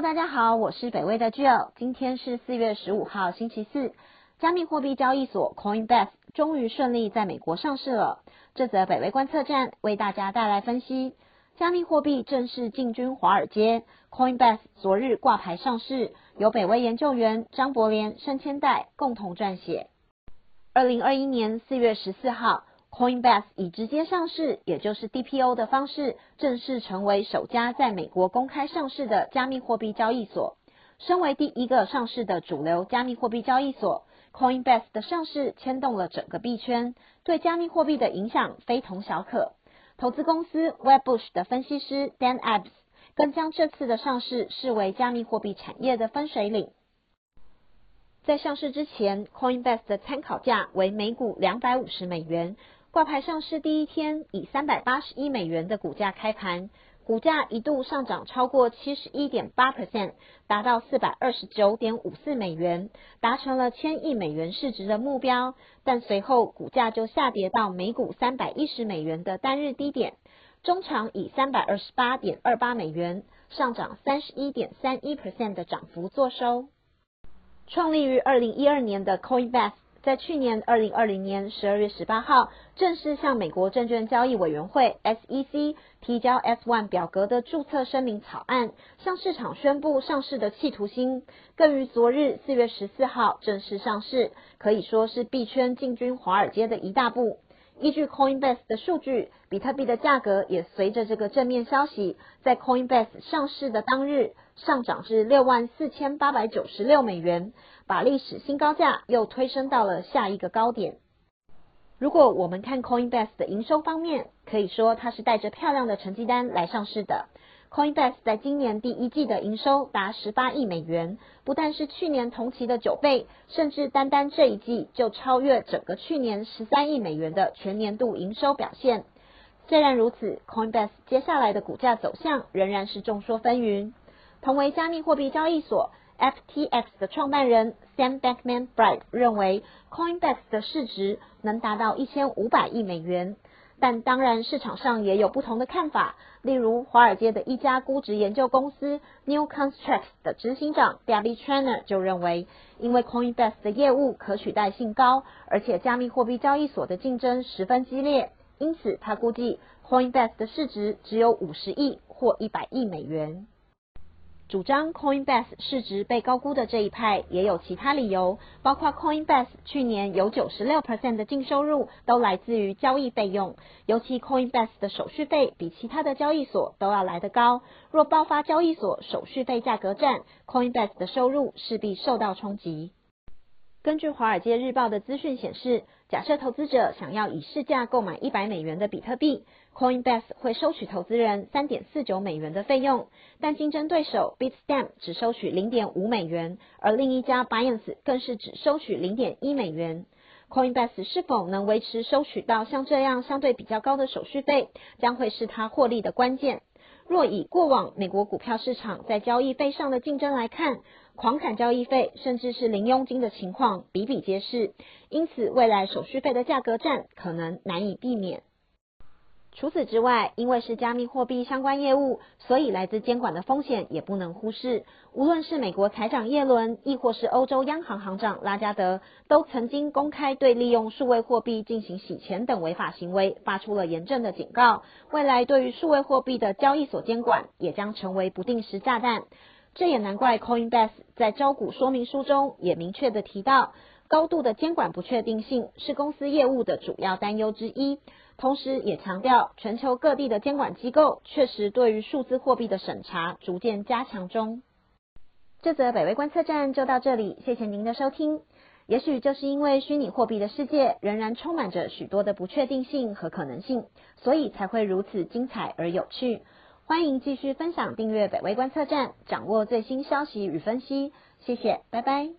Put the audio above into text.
大家好，我是北威的 Jill。今天是四月十五号，星期四。加密货币交易所 Coinbase 终于顺利在美国上市了。这则北威观测站为大家带来分析。加密货币正式进军华尔街，Coinbase 昨日挂牌上市，由北威研究员张伯廉、申千代共同撰写。二零二一年四月十四号。Coinbase 以直接上市，也就是 DPO 的方式，正式成为首家在美国公开上市的加密货币交易所。身为第一个上市的主流加密货币交易所，Coinbase 的上市牵动了整个币圈，对加密货币的影响非同小可。投资公司 Webbush 的分析师 Dan Abs 更将这次的上市视为加密货币产业的分水岭。在上市之前，Coinbase 的参考价为每股两百五十美元。挂牌上市第一天，以三百八十一美元的股价开盘，股价一度上涨超过七十一点八 percent，达到四百二十九点五四美元，达成了千亿美元市值的目标。但随后股价就下跌到每股三百一十美元的单日低点，中场以三百二十八点二八美元上涨三十一点三一 percent 的涨幅作收。创立于二零一二年的 Coinbase。在去年二零二零年十二月十八号，正式向美国证券交易委员会 SEC 提交 S1 表格的注册声明草案，向市场宣布上市的企图心。更于昨日四月十四号正式上市，可以说是币圈进军华尔街的一大步。依据 Coinbase 的数据，比特币的价格也随着这个正面消息，在 Coinbase 上市的当日上涨至六万四千八百九十六美元。把历史新高价又推升到了下一个高点。如果我们看 Coinbase 的营收方面，可以说它是带着漂亮的成绩单来上市的。Coinbase 在今年第一季的营收达十八亿美元，不但是去年同期的九倍，甚至单单这一季就超越整个去年十三亿美元的全年度营收表现。虽然如此，Coinbase 接下来的股价走向仍然是众说纷纭。同为加密货币交易所。FTX 的创办人 Sam Bankman-Fried 认为，Coinbase 的市值能达到一千五百亿美元。但当然，市场上也有不同的看法。例如，华尔街的一家估值研究公司 New Constructs 的执行长 Debbie Trainer 就认为，因为 Coinbase 的业务可取代性高，而且加密货币交易所的竞争十分激烈，因此他估计 Coinbase 的市值只有五十亿或一百亿美元。主张 Coinbase 市值被高估的这一派也有其他理由，包括 Coinbase 去年有九十六 percent 的净收入都来自于交易费用，尤其 Coinbase 的手续费比其他的交易所都要来得高。若爆发交易所手续费价格战，Coinbase 的收入势必受到冲击。根据《华尔街日报》的资讯显示，假设投资者想要以市价购买一百美元的比特币，Coinbase 会收取投资人三点四九美元的费用，但竞争对手 Bitstamp 只收取零点五美元，而另一家 Binance 更是只收取零点一美元。Coinbase 是否能维持收取到像这样相对比较高的手续费，将会是它获利的关键。若以过往美国股票市场在交易费上的竞争来看，狂砍交易费甚至是零佣金的情况比比皆是，因此未来手续费的价格战可能难以避免。除此之外，因为是加密货币相关业务，所以来自监管的风险也不能忽视。无论是美国财长耶伦，亦或是欧洲央行行长拉加德，都曾经公开对利用数位货币进行洗钱等违法行为发出了严正的警告。未来对于数位货币的交易所监管，也将成为不定时炸弹。这也难怪 Coinbase 在招股说明书中也明确的提到，高度的监管不确定性是公司业务的主要担忧之一。同时也强调，全球各地的监管机构确实对于数字货币的审查逐渐加强中。这则北威观测站就到这里，谢谢您的收听。也许就是因为虚拟货币的世界仍然充满着许多的不确定性和可能性，所以才会如此精彩而有趣。欢迎继续分享、订阅北威观测站，掌握最新消息与分析。谢谢，拜拜。